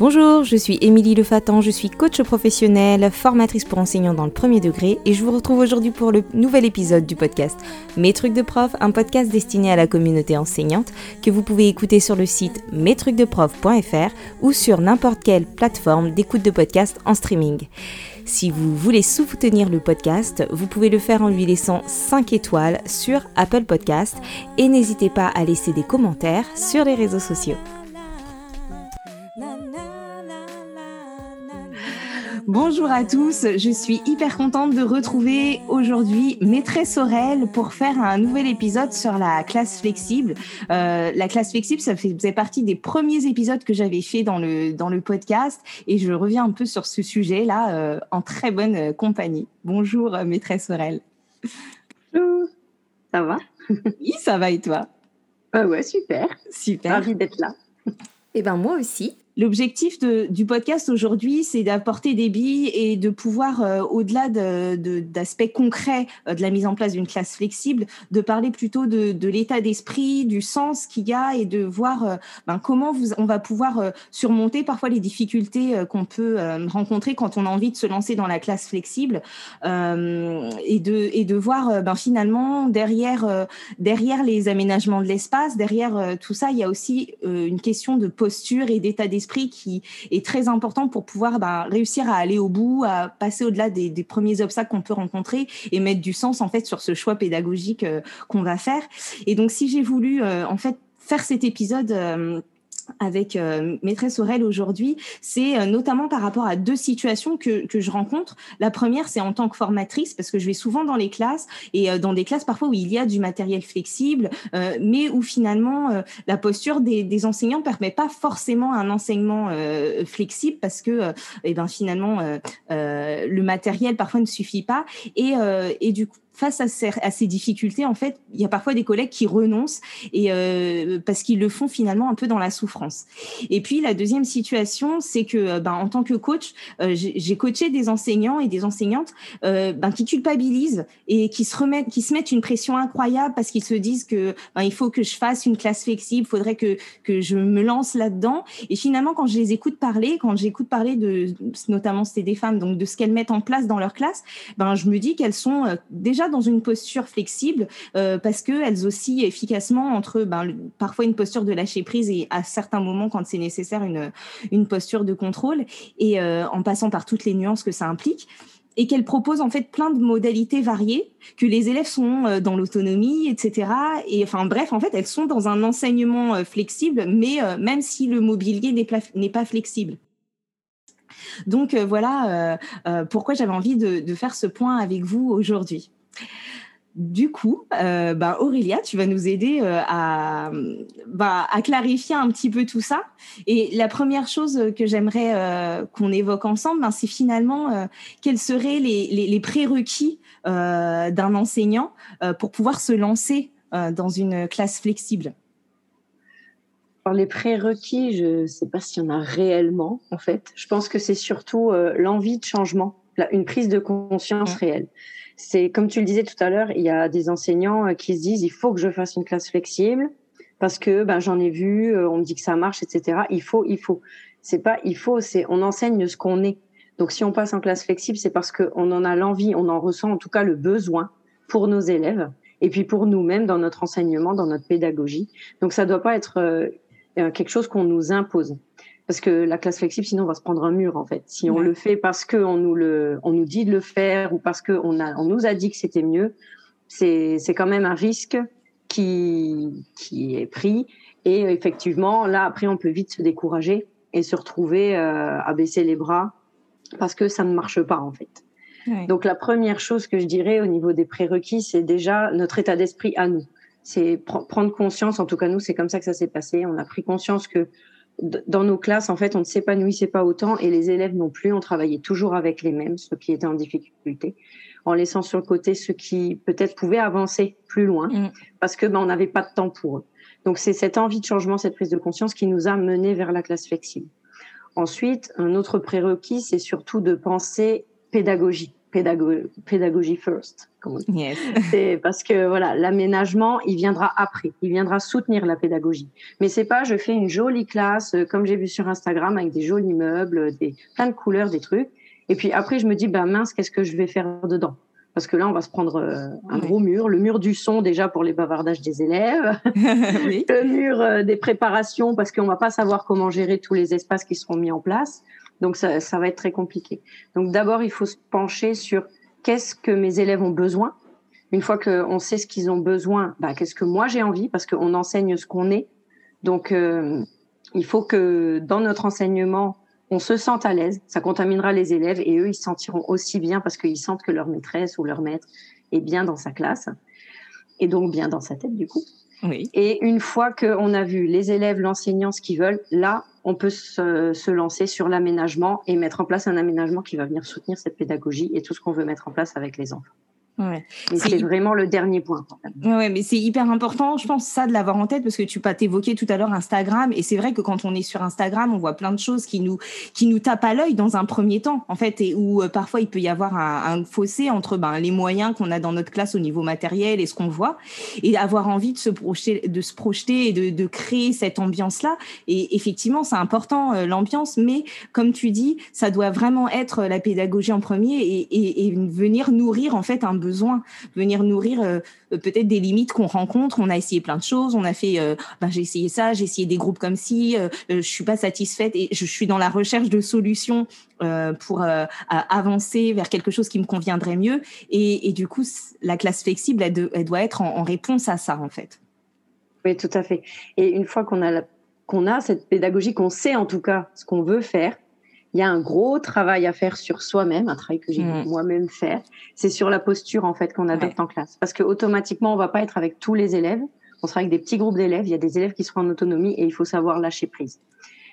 Bonjour, je suis Émilie Lefatan, je suis coach professionnelle, formatrice pour enseignants dans le premier degré et je vous retrouve aujourd'hui pour le nouvel épisode du podcast Mes trucs de prof, un podcast destiné à la communauté enseignante que vous pouvez écouter sur le site mestrucsdeprof.fr ou sur n'importe quelle plateforme d'écoute de podcast en streaming. Si vous voulez soutenir le podcast, vous pouvez le faire en lui laissant 5 étoiles sur Apple Podcast et n'hésitez pas à laisser des commentaires sur les réseaux sociaux. Bonjour à tous, je suis hyper contente de retrouver aujourd'hui Maîtresse Aurel pour faire un nouvel épisode sur la classe flexible. Euh, la classe flexible, ça faisait partie des premiers épisodes que j'avais fait dans le, dans le podcast et je reviens un peu sur ce sujet-là euh, en très bonne euh, compagnie. Bonjour Maîtresse Aurel. Bonjour, ça va? Oui, ça va et toi? Ah Ouais, super. Super. Ravie d'être là. Eh ben moi aussi. L'objectif du podcast aujourd'hui, c'est d'apporter des billes et de pouvoir, euh, au-delà d'aspects de, concrets euh, de la mise en place d'une classe flexible, de parler plutôt de, l'état d'esprit, du sens qu'il y a et de voir euh, ben, comment on va pouvoir surmonter parfois les difficultés qu'on peut rencontrer quand on a envie de se lancer dans la classe flexible et, de, voir ben, finalement derrière les aménagements de l'espace, derrière tout ça, il y a aussi une question de posture et d'état d'esprit qui est très important pour pouvoir bah, réussir à aller au bout, à passer au-delà des, premiers obstacles qu'on peut rencontrer et mettre du sens en fait sur ce choix pédagogique euh, qu'on va faire. Et donc si j'ai voulu euh, en fait faire cet épisode euh, avec euh, maîtresse Aurel aujourd'hui, c'est euh, notamment par rapport à deux situations que, que je rencontre. La première, c'est en tant que formatrice, parce que je vais souvent dans les classes et euh, dans des classes parfois où il y a du matériel flexible, mais où finalement la posture des, enseignants ne permet pas forcément un enseignement flexible parce que eh ben, finalement le matériel parfois ne suffit pas et, et du coup face à ces, difficultés, en fait, il y a parfois des collègues qui renoncent et euh, parce qu'ils le font finalement un peu dans la souffrance. Et puis la deuxième situation, c'est que euh, ben, en tant que coach, euh, j'ai coaché des enseignants et des enseignantes ben, qui culpabilisent et qui se remettent, qui se mettent une pression incroyable parce qu'ils se disent que ben, il faut que je fasse une classe flexible, faudrait que que je me lance là-dedans. Et finalement, quand je les écoute parler, quand j'écoute parler de, notamment c'était des femmes, donc de ce qu'elles mettent en place dans leur classe, ben je me dis qu'elles sont déjà dans une posture flexible euh, parce qu'elles oscillent efficacement entre ben, parfois une posture de lâcher prise et à certains moments, quand c'est nécessaire, une, une posture de contrôle et euh, en passant par toutes les nuances que ça implique et qu'elle propose en fait plein de modalités variées, que les élèves sont euh, dans l'autonomie, etc. Et enfin bref, en fait, elles sont dans un enseignement flexible, mais même si le mobilier n'est pas flexible. Donc voilà pourquoi j'avais envie de, de, faire ce point avec vous aujourd'hui. Du coup, euh, bah, Aurélia, tu vas nous aider euh, bah, à, clarifier un petit peu tout ça. Et la première chose que j'aimerais euh, qu'on évoque ensemble, ben, c'est finalement quels seraient les, prérequis d'un enseignant pour pouvoir se lancer dans une classe flexible. Alors, les prérequis, je ne sais pas s'il y en a réellement, en fait. Je pense que c'est surtout l'envie de changement, une prise de conscience réelle c'est comme tu le disais tout à l'heure, il y a des enseignants euh, qui se disent il faut que je fasse une classe flexible parce que ben j'en ai vu, euh, on me dit que ça marche, etc. Il faut, il faut. C'est pas il faut, c'est on enseigne ce qu'on est. Donc si on passe en classe flexible, c'est parce qu'on en a l'envie, on en ressent en tout cas le besoin pour nos élèves et puis pour nous-mêmes dans notre enseignement, dans notre pédagogie. Donc ça doit pas être euh, quelque chose qu'on nous impose parce que la classe flexible, sinon on va se prendre un mur en fait. Si on le fait parce qu'on nous le, on nous dit de le faire ou parce qu'on a, on nous a dit que c'était mieux, c'est, c'est quand même un risque qui, qui est pris. Et effectivement, là après, on peut vite se décourager et se retrouver euh, à baisser les bras parce que ça ne marche pas en fait. Donc la première chose que je dirais au niveau des prérequis, c'est déjà notre état d'esprit à nous. C'est prendre conscience, en tout cas nous, c'est comme ça que ça s'est passé. On a pris conscience que dans nos classes, en fait, on ne s'épanouissait pas autant et les élèves non plus. On travaillait toujours avec les mêmes, ceux qui étaient en difficulté, en laissant sur le côté ceux qui peut-être pouvaient avancer plus loin mm. parce que ben, on n'avait pas de temps pour eux. Donc c'est cette envie de changement, cette prise de conscience qui nous a menés vers la classe flexible. Ensuite, un autre prérequis, c'est surtout de penser pédagogie. Pédagogie first. C'est parce que voilà, l'aménagement, il viendra après, il viendra soutenir la pédagogie. Mais c'est pas, je fais une jolie classe, euh, comme j'ai vu sur Instagram, avec des jolis meubles, des plein de couleurs, des trucs. Et puis après, je me dis, bah mince, qu'est-ce que je vais faire dedans? Parce que là, on va se prendre euh, un gros mur, le mur du son déjà pour les bavardages des élèves, le mur euh, des préparations parce qu'on va pas savoir comment gérer tous les espaces qui seront mis en place. Donc ça, ça va être très compliqué. Donc d'abord, il faut se pencher sur qu'est-ce que mes élèves ont besoin. Une fois qu'on sait ce qu'ils ont besoin, bah, qu'est-ce que moi j'ai envie parce qu'on enseigne ce qu'on est. Donc euh, il faut que dans notre enseignement, on se sente à l'aise. Ça contaminera les élèves et eux, ils se sentiront aussi bien parce qu'ils sentent que leur maîtresse ou leur maître est bien dans sa classe et donc bien dans sa tête du coup. Oui. Et une fois qu'on a vu les élèves, l'enseignant, ce qu'ils veulent, là, on peut se, lancer sur l'aménagement et mettre en place un aménagement qui va venir soutenir cette pédagogie et tout ce qu'on veut mettre en place avec les enfants. Ouais. c'est vraiment le dernier point. Ouais, mais c'est hyper important, je pense, ça de l'avoir en tête parce que tu pas t'évoquer tout à l'heure Instagram et c'est vrai que quand on est sur Instagram, on voit plein de choses qui nous qui nous tapent à l'œil dans un premier temps, en fait, et où euh, parfois il peut y avoir un, fossé entre ben, les moyens qu'on a dans notre classe au niveau matériel et ce qu'on voit, et avoir envie de se projeter, de se projeter et de, de créer cette ambiance-là. Et effectivement, c'est important euh, l'ambiance, mais comme tu dis, ça doit vraiment être la pédagogie en premier et, et, et venir nourrir en fait un besoin venir nourrir euh, peut-être des limites qu'on rencontre. On a essayé plein de choses, on a fait, euh, ben, j'ai essayé ça, j'ai essayé des groupes comme ci, euh, je suis pas satisfaite et je suis dans la recherche de solutions pour avancer vers quelque chose qui me conviendrait mieux. Et, du coup, la classe flexible, elle, doit être en, réponse à ça, en fait. Oui, tout à fait. Et une fois qu'on a, qu'on a cette pédagogie, qu'on sait en tout cas ce qu'on veut faire, il y a un gros travail à faire sur soi-même, un travail que j'ai mm. moi-même faire. C'est sur la posture en fait qu'on adopte en classe, parce que automatiquement on va pas être avec tous les élèves. On sera avec des petits groupes d'élèves. Il y a des élèves qui seront en autonomie et il faut savoir lâcher prise.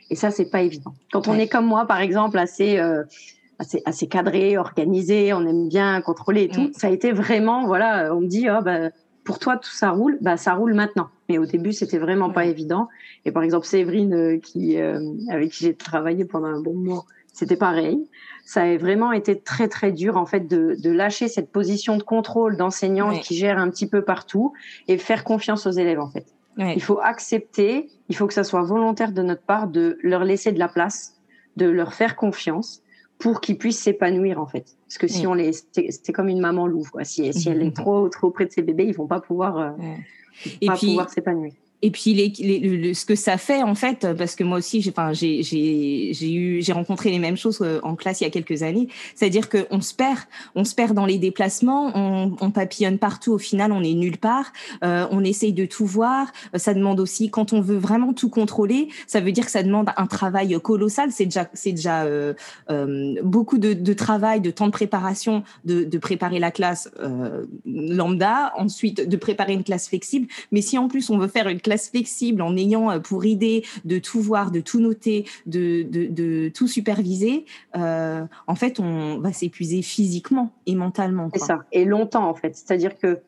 Et ça c'est pas évident. Quand on est comme moi par exemple assez euh, assez, assez cadré, organisé, on aime bien contrôler et tout. Mm. Ça a été vraiment voilà, on me dit oh bah pour toi tout ça roule, bah ça roule maintenant. Mais au début, c'était vraiment pas évident. Et par exemple, Séverine, euh, qui, euh, avec qui j'ai travaillé pendant un bon moment, c'était pareil. Ça a vraiment été très très dur en fait de, de lâcher cette position de contrôle d'enseignant qui gère un petit peu partout et faire confiance aux élèves en fait. Il faut accepter, il faut que ça soit volontaire de notre part de leur laisser de la place, de leur faire confiance pour qu'ils puissent s'épanouir en fait. Parce que si on les, c'est comme une maman louve quoi. Si, si elle est trop trop près de ses bébés, ils vont pas pouvoir. Euh, et puis, pouvoir s'épanouir et puis ce que ça fait en fait parce que moi aussi j'ai rencontré les mêmes choses euh, en classe il y a quelques années. C'est-à-dire que on se perd. On se perd dans les déplacements. On, on papillonne partout. Au final on est nulle part. Euh, on essaye de tout voir. Ça demande aussi quand on veut vraiment tout contrôler ça veut dire que ça demande un travail colossal. C'est déjà euh, euh, beaucoup de, travail de temps de préparation de, de préparer la classe euh, lambda. Ensuite de préparer une classe flexible. Mais si en plus on veut faire une classe flexible en ayant euh, pour idée de tout voir, de tout noter, de, de, tout superviser, euh, en fait, on va s'épuiser physiquement et mentalement. C'est ça, et longtemps en fait. C'est-à-dire que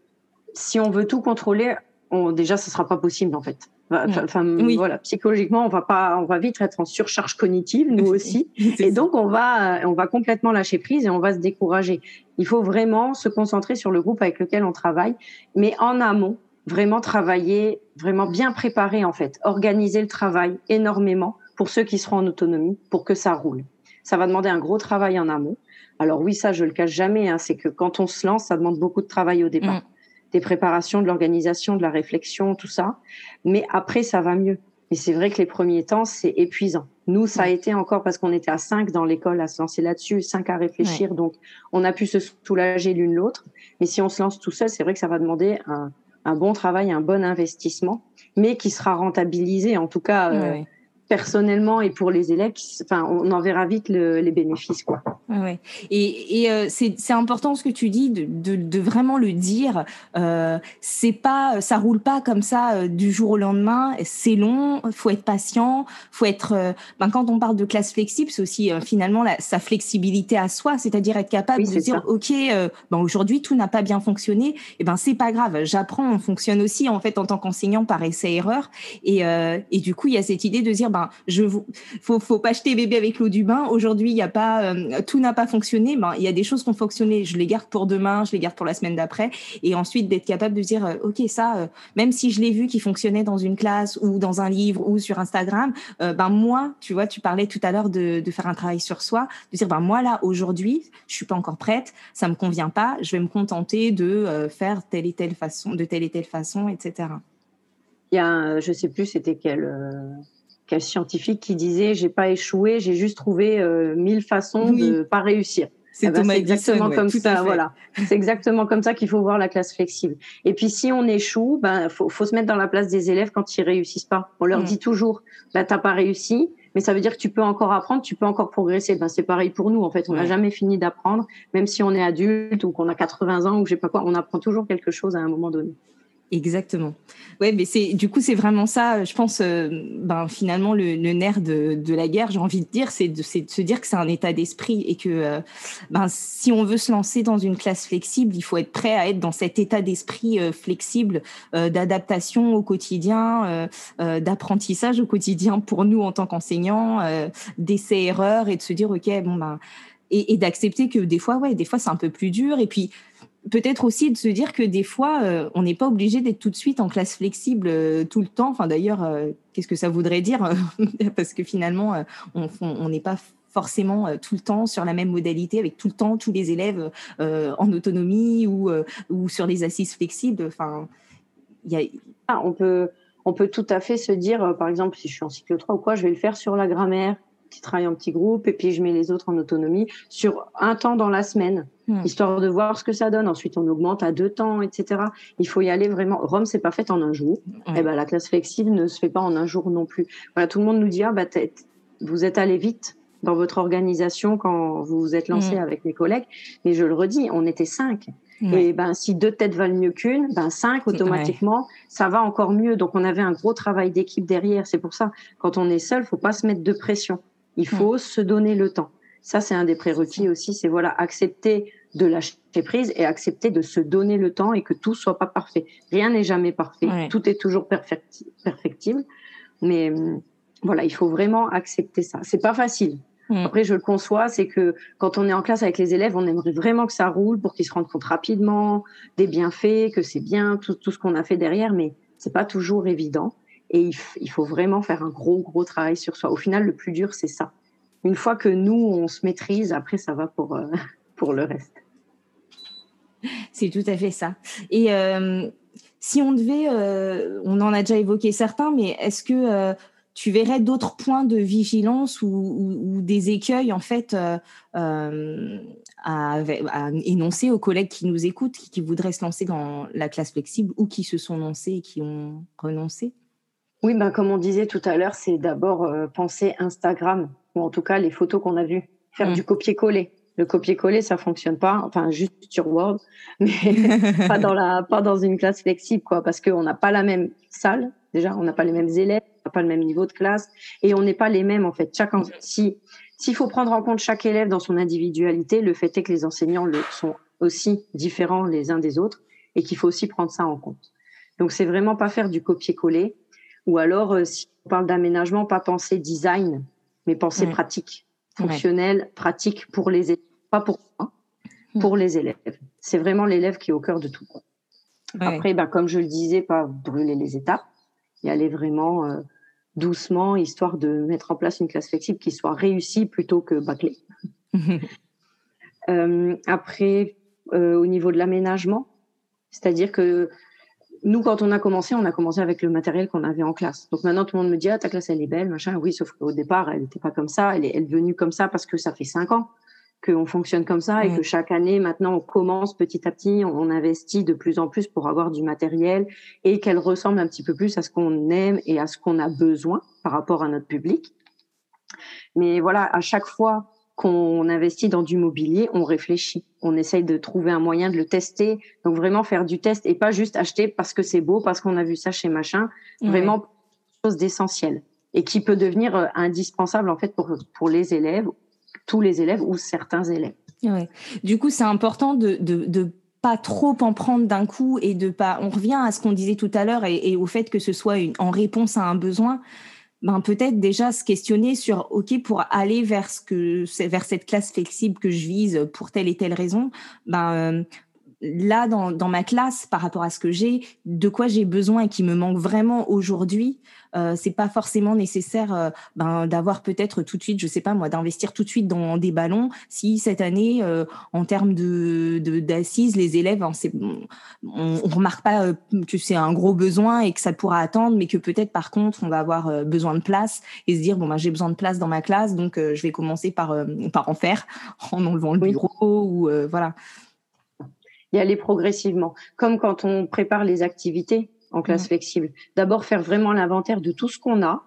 si on veut tout contrôler, on, déjà, ce sera pas possible en fait. Enfin, voilà, psychologiquement, on va pas, on va vite être en surcharge cognitive, nous aussi, et donc on va, on va complètement lâcher prise et on va se décourager. Il faut vraiment se concentrer sur le groupe avec lequel on travaille, mais en amont, vraiment travailler, vraiment bien préparer en fait, organiser le travail énormément pour ceux qui seront en autonomie, pour que ça roule. Ça va demander un gros travail en amont. Alors oui, ça je le cache jamais, hein, c'est que quand on se lance, ça demande beaucoup de travail au départ, mm. des préparations, de l'organisation, de la réflexion, tout ça. Mais après, ça va mieux. Mais c'est vrai que les premiers temps, c'est épuisant. Nous, ça a mm. été encore parce qu'on était à cinq dans l'école à se lancer là-dessus, cinq à réfléchir, donc on a pu se soulager l'une l'autre. Mais si on se lance tout seul, c'est vrai que ça va demander un, un bon travail, un bon investissement, mais qui sera rentabilisé, en tout cas euh, personnellement et pour les élèves. Enfin, on en verra vite les bénéfices, quoi. Ouais, Et, et euh, c'est important ce que tu dis de, de, de vraiment le dire. Euh, c'est pas, ça roule pas comme ça euh, du jour au lendemain. C'est long. Faut être patient. Faut être. Euh, ben, quand on parle de classe flexible, c'est aussi finalement la, sa flexibilité à soi, c'est-à-dire être capable de dire ok, ben aujourd'hui tout n'a pas bien fonctionné. Et eh ben c'est pas grave. J'apprends. On fonctionne aussi en fait en tant qu'enseignant par essai erreur. Et, et du coup il y a cette idée de dire ben je faut faut pas jeter bébé avec l'eau du bain. Aujourd'hui il n'y a pas tout tout n'a pas fonctionné, ben, il y a des choses qui ont fonctionné, je les garde pour demain, je les garde pour la semaine d'après. Et ensuite, d'être capable de dire, euh, OK, ça, euh, même si je l'ai vu qui fonctionnait dans une classe ou dans un livre ou sur Instagram, ben moi, tu vois, tu parlais tout à l'heure de, faire un travail sur soi, de dire, ben moi, là, aujourd'hui, je suis pas encore prête, ça me convient pas, je vais me contenter de faire telle et telle façon, de telle et telle façon, etc. Il y a, je sais plus, c'était quel scientifique qui disait j'ai pas échoué, j'ai juste trouvé euh, mille façons de pas réussir. C'est eh ben, exactement comme ça, voilà. C'est exactement comme ça qu'il faut voir la classe flexible. Et puis si on échoue, ben faut, faut se mettre dans la place des élèves quand ils réussissent pas. On leur mm. dit toujours, bah t'as pas réussi, mais ça veut dire que tu peux encore apprendre, tu peux encore progresser. Ben c'est pareil pour nous en fait. On n'a jamais fini d'apprendre, même si on est adulte ou qu'on a 80 ans ou je sais pas quoi, on apprend toujours quelque chose à un moment donné. Exactement. Ouais, mais c'est du coup c'est vraiment ça. Je pense, euh, ben finalement le, nerf de, de, la guerre, j'ai envie de dire, c'est de, de, se dire que c'est un état d'esprit et que euh, ben si on veut se lancer dans une classe flexible, il faut être prêt à être dans cet état d'esprit euh, flexible, d'adaptation au quotidien, d'apprentissage au quotidien pour nous en tant qu'enseignants, d'essais erreurs et de se dire ok bon ben et, et d'accepter que des fois ouais des fois c'est un peu plus dur et puis peut-être aussi de se dire que des fois, euh, on n'est pas obligé d'être tout de suite en classe flexible euh, tout le temps. Enfin, d'ailleurs, euh, qu'est-ce que ça voudrait dire Parce que finalement, on n'est pas forcément tout le temps sur la même modalité avec tout le temps tous les élèves en autonomie ou, sur les assises flexibles. Enfin. Ah, on peut on peut tout à fait se dire, par exemple, si je suis en cycle 3 ou quoi, je vais le faire sur la grammaire, petit travail en petit groupe, et puis je mets les autres en autonomie sur un temps dans la semaine, hmm. histoire de voir ce que ça donne. Ensuite, on augmente à deux temps, etc. Il faut y aller vraiment. Rome, c'est pas fait en un jour. Et eh ben, la classe flexible ne se fait pas en un jour non plus. Voilà, tout le monde nous dit, ah, bah, vous êtes allé vite dans votre organisation quand vous vous êtes lancé hmm. avec mes collègues. Mais je le redis, on était cinq. Et ben, si deux têtes valent mieux qu'une, ben cinq automatiquement, ça va encore mieux. Donc on avait un gros travail d'équipe derrière. C'est pour ça, quand on est seul, faut pas se mettre de pression. Il faut se donner le temps. Ça, c'est un des prérequis aussi, c'est voilà, accepter de lâcher prise et accepter de se donner le temps et que tout soit pas parfait. Rien n'est jamais parfait. Tout est toujours perfectible. Mais hum, voilà, il faut vraiment accepter ça. C'est pas facile. Après, je le conçois, c'est que quand on est en classe avec les élèves, on aimerait vraiment que ça roule pour qu'ils se rendent compte rapidement des bienfaits, que c'est bien tout, tout ce qu'on a fait derrière, mais c'est pas toujours évident. Et il, faut vraiment faire un gros, gros travail sur soi. Au final, le plus dur, c'est ça. Une fois que nous, on se maîtrise, après, ça va pour, euh, pour le reste. C'est tout à fait ça. Et euh, si on devait, euh, on en a déjà évoqué certains, mais est-ce que tu verrais d'autres points de vigilance ou, des écueils, en fait, à, énoncer aux collègues qui nous écoutent, qui, qui, voudraient se lancer dans la classe flexible ou qui se sont lancés et qui ont renoncé? Oui, ben, comme on disait tout à l'heure, c'est d'abord euh, penser Instagram, ou en tout cas les photos qu'on a vues. Faire mm. du copier-coller. Le copier-coller, ça fonctionne pas, enfin juste sur Word, mais pas dans la, pas dans une classe flexible, quoi, parce qu'on n'a pas la même salle. Déjà, on n'a pas les mêmes élèves, on n'a pas le même niveau de classe, et on n'est pas les mêmes en fait. Chacun, si s'il faut prendre en compte chaque élève dans son individualité, le fait est que les enseignants le, sont aussi différents les uns des autres, et qu'il faut aussi prendre ça en compte. Donc c'est vraiment pas faire du copier-coller, ou alors, euh, si on parle d'aménagement, pas penser design, mais penser pratique, fonctionnel, pratique pour les élèves, pas pour moi, pour les élèves. C'est vraiment l'élève qui est au cœur de tout. Après, ben, comme je le disais, pas brûler les étapes, y aller vraiment euh, doucement, histoire de mettre en place une classe flexible qui soit réussie plutôt que bâclée. euh, après, euh, au niveau de l'aménagement, c'est-à-dire que nous, quand on a commencé, on a commencé avec le matériel qu'on avait en classe. Donc maintenant, tout le monde me dit, ah, ta classe, elle est belle, machin. Oui, sauf qu'au départ, elle n'était pas comme ça. Elle est, elle venue comme ça parce que ça fait cinq ans qu'on fonctionne comme ça et que chaque année, maintenant, on commence petit à petit, on investit de plus en plus pour avoir du matériel et qu'elle ressemble un petit peu plus à ce qu'on aime et à ce qu'on a besoin par rapport à notre public. Mais voilà, à chaque fois qu'on investit dans du mobilier, on réfléchit, on essaye de trouver un moyen de le tester, donc vraiment faire du test et pas juste acheter parce que c'est beau, parce qu'on a vu ça chez machin, vraiment chose d'essentiel et qui peut devenir euh, indispensable en fait pour pour les élèves, tous les élèves ou certains élèves. Du coup, c'est important de, de, de pas trop en prendre d'un coup et de pas. On revient à ce qu'on disait tout à l'heure et, et, au fait que ce soit une, en réponse à un besoin ben peut-être déjà se questionner sur ok pour aller vers ce que vers cette classe flexible que je vise pour telle et telle raison ben là dans, dans ma classe par rapport à ce que j'ai de quoi j'ai besoin et qui me manque vraiment aujourd'hui euh, c'est pas forcément nécessaire euh, ben, d'avoir peut-être tout de suite, je sais pas moi, d'investir tout de suite dans des ballons. Si cette année, euh, en termes de d'assises, les élèves, hein, on, on remarque pas euh, que c'est un gros besoin et que ça pourra attendre, mais que peut-être par contre, on va avoir besoin de place et se dire bon ben j'ai besoin de place dans ma classe, donc je vais commencer par par en faire en enlevant le bureau ou voilà. Y aller progressivement, comme quand on prépare les activités en classe flexible. D'abord, faire vraiment l'inventaire de tout ce qu'on a,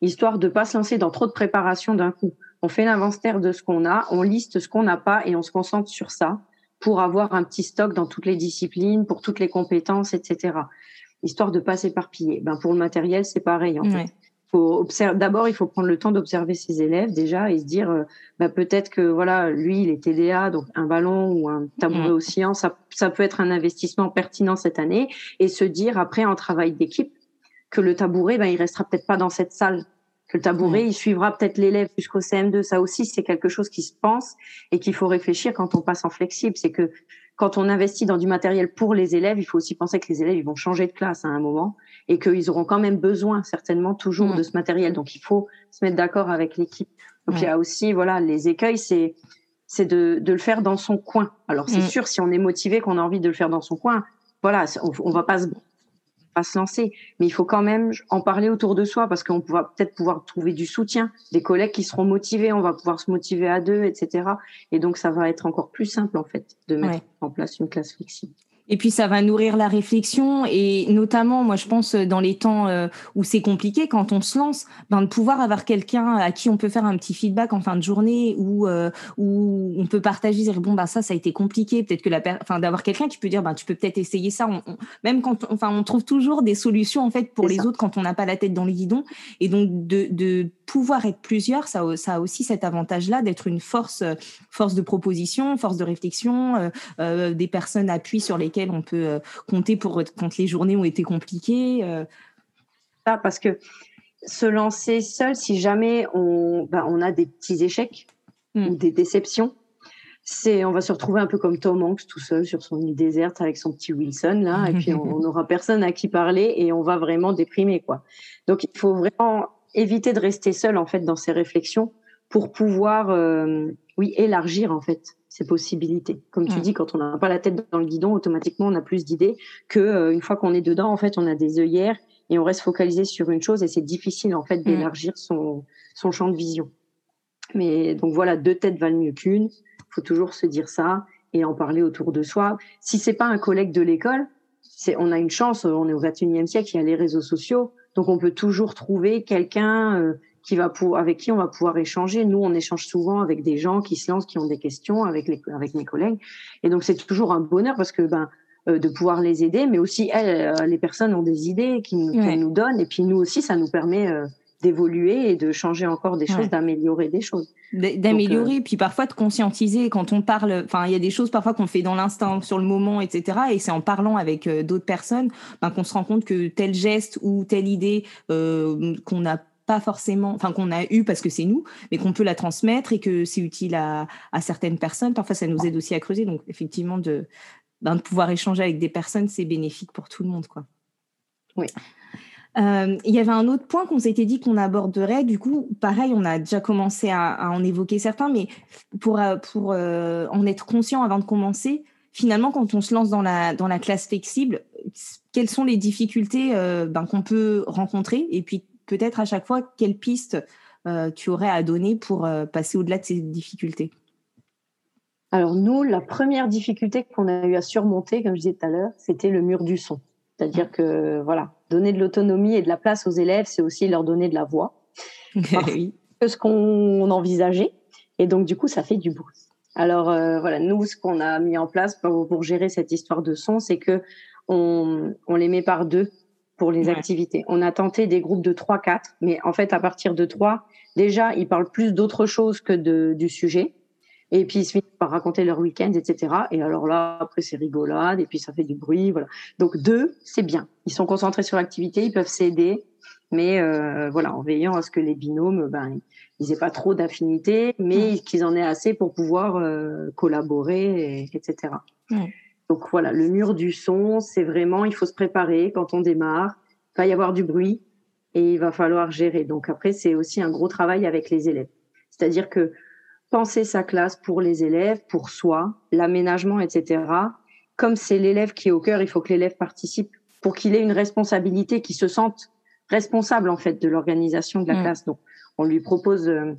histoire de pas se lancer dans trop de préparation d'un coup. On fait l'inventaire de ce qu'on a, on liste ce qu'on n'a pas et on se concentre sur ça pour avoir un petit stock dans toutes les disciplines, pour toutes les compétences, etc. Histoire de pas s'éparpiller. Ben pour le matériel, c'est pareil. En fait faut D'abord, il faut prendre le temps d'observer ses élèves déjà et se dire, euh, bah, peut-être que voilà, lui, il est TDA, donc un ballon ou un tabouret mmh. ça, ça peut être un investissement pertinent cette année. Et se dire après en travail d'équipe que le tabouret, ben, il restera peut-être pas dans cette salle, que le tabouret, il suivra peut-être l'élève jusqu'au CM2. Ça aussi, c'est quelque chose qui se pense et qu'il faut réfléchir quand on passe en flexible. C'est que quand on investit dans du matériel pour les élèves, il faut aussi penser que les élèves ils vont changer de classe à un moment et qu'ils auront quand même besoin certainement toujours de ce matériel. Donc il faut se mettre d'accord avec l'équipe. Donc il y a aussi voilà les écueils, c'est c'est de, de le faire dans son coin. Alors c'est mm. sûr si on est motivé qu'on a envie de le faire dans son coin, voilà, on, on va pas se se lancer. Mais il faut quand même en parler autour de soi parce qu'on va peut-être pouvoir trouver du soutien, des collègues qui seront motivés, on va pouvoir se motiver à deux, etc. Et donc, ça va être encore plus simple, en fait, de mettre en place une classe flexible. Et puis ça va nourrir la réflexion. Et notamment, moi je pense dans les temps euh, où c'est compliqué, quand on se lance, ben, de pouvoir avoir quelqu'un à qui on peut faire un petit feedback en fin de journée ou euh, où on peut partager, dire bon ben ça ça a été compliqué, peut-être que la, enfin d'avoir quelqu'un qui peut dire ben tu peux peut-être essayer ça. même quand, enfin on trouve toujours des solutions en fait pour les autres quand on n'a pas la tête dans le guidon et donc de, de pouvoir être plusieurs, ça, ça a aussi cet avantage-là d'être une force, force de proposition, force de réflexion, euh, euh, des personnes appui sur lesquelles on peut euh, compter pour quand les journées ont été compliquées. Parce que se lancer seul, si jamais on, ben, on a des petits échecs hmm. ou des déceptions, c'est on va se retrouver un peu comme Tom Hanks tout seul sur son île déserte avec son petit Wilson là et puis on n'aura personne à qui parler et on va vraiment déprimer quoi. Donc il faut vraiment éviter de rester seul en fait dans ses réflexions pour pouvoir euh, oui élargir en fait ses possibilités. Comme tu dis, quand on n'a pas la tête dans le guidon, automatiquement on a plus d'idées que euh, une fois qu'on est dedans en fait on a des œillères et on reste focalisé sur une chose et c'est difficile en fait d'élargir son son champ de vision. Mais donc voilà, deux têtes valent mieux qu'une. Faut toujours se dire ça et en parler autour de soi. Si c'est pas un collègue de l'école, c'est on a une chance. On est au 21e siècle, il y a les réseaux sociaux. Donc on peut toujours trouver quelqu'un euh, qui va pour, avec qui on va pouvoir échanger. Nous, on échange souvent avec des gens qui se lancent, qui ont des questions avec les, avec mes collègues. Et donc c'est toujours un bonheur parce que ben euh, de pouvoir les aider, mais aussi elles, euh, les personnes ont des idées qui nous, nous donnent, et puis nous aussi, ça nous permet d'évoluer et de changer encore des choses, d'améliorer des choses. D'améliorer, puis parfois de conscientiser quand on parle. Enfin, il y a des choses parfois qu'on fait dans l'instant, sur le moment, etc. Et c'est en parlant avec euh, d'autres personnes ben, qu'on se rend compte que tel geste ou telle idée euh, qu'on n'a pas forcément, enfin qu'on a eu parce que c'est nous, mais qu'on peut la transmettre et que c'est utile à, à, certaines personnes. Parfois, ça nous aide aussi à creuser. Donc, effectivement, de, ben, de pouvoir échanger avec des personnes, c'est bénéfique pour tout le monde, quoi. Oui. Euh, il y avait un autre point qu'on s'était dit qu'on aborderait. Du coup, pareil, on a déjà commencé à, en évoquer certains, mais pour, euh, euh, en être conscient avant de commencer, finalement, quand on se lance dans la, dans la classe flexible, quelles sont les difficultés ben, qu'on peut rencontrer? Et puis, peut-être à chaque fois, quelles pistes tu aurais à donner pour passer au-delà de ces difficultés? Alors nous, la première difficulté qu'on a eu à surmonter, comme je disais tout à l'heure, c'était le mur du son. C'est-à-dire que voilà, donner de l'autonomie et de la place aux élèves, c'est aussi leur donner de la voix. oui. Que ce qu'on envisageait. Et donc, du coup, ça fait du bruit. Alors, euh, voilà, nous, ce qu'on a mis en place pour, gérer cette histoire de son, c'est que on, on, les met par deux pour les activités. On a tenté des groupes de 3-4, mais en fait, à partir de 3, déjà, ils parlent plus d'autre chose que de, du sujet. Et puis ils se finissent par raconter leur week-end, etc. Et alors là, après c'est rigolade, et puis ça fait du bruit, voilà. Donc deux, c'est bien. Ils sont concentrés sur l'activité, ils peuvent s'aider, mais euh, voilà, en veillant à ce que les binômes, ben, ils aient pas trop d'affinités, mais mmh. qu'ils en aient assez pour pouvoir euh, collaborer, etc. Donc voilà, le mur du son, c'est vraiment, il faut se préparer quand on démarre. Il va y avoir du bruit et il va falloir gérer. Donc après, c'est aussi un gros travail avec les élèves. C'est-à-dire que penser sa classe pour les élèves, pour soi, l'aménagement, etc. Comme c'est l'élève qui est au cœur, il faut que l'élève participe pour qu'il ait une responsabilité, qu'il se sente responsable en fait de l'organisation de la mm. classe. Donc, on lui propose, euh,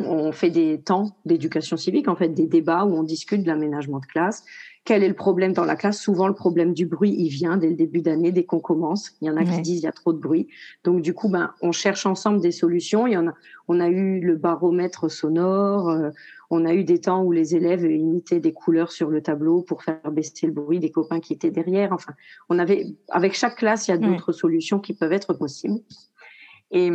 on fait des temps d'éducation civique, en fait, des débats où on discute de l'aménagement de classe. Quel est le problème dans la classe? Souvent, le problème du bruit, il vient dès le début d'année, dès qu'on commence. Il y en a qui disent il y a trop de bruit. Donc, du coup, ben, on cherche ensemble des solutions. Il y en a, on a eu le baromètre sonore. Euh, on a eu des temps où les élèves imitaient des couleurs sur le tableau pour faire baisser le bruit des copains qui étaient derrière. Enfin, on avait, avec chaque classe, il y a d'autres solutions qui peuvent être possibles. Et,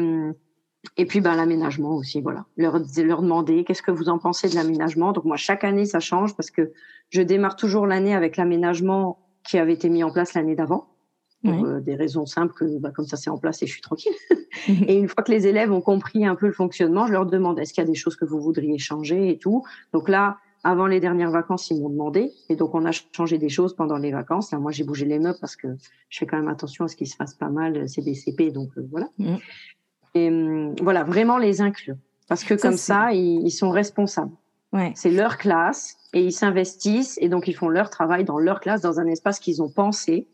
et puis, ben, l'aménagement aussi, voilà. Leur, leur demander qu'est-ce que vous en pensez de l'aménagement? Donc, moi, chaque année, ça change parce que je démarre toujours l'année avec l'aménagement qui avait été mis en place l'année d'avant pour euh, des raisons simples que bah, comme ça c'est en place et je suis tranquille. et une fois que les élèves ont compris un peu le fonctionnement, je leur demande est-ce qu'il y a des choses que vous voudriez changer et tout? Donc là, avant les dernières vacances, ils m'ont demandé et donc on a changé des choses pendant les vacances. Là, moi j'ai bougé les meubles parce que je fais quand même attention à ce qui se passe pas mal. C'est des CP donc euh, voilà. Mm. Et hum, voilà, vraiment les inclure parce que comme ça, ils, sont responsables. Ouais. C'est leur classe et ils s'investissent et donc ils font leur travail dans leur classe, dans un espace qu'ils ont pensé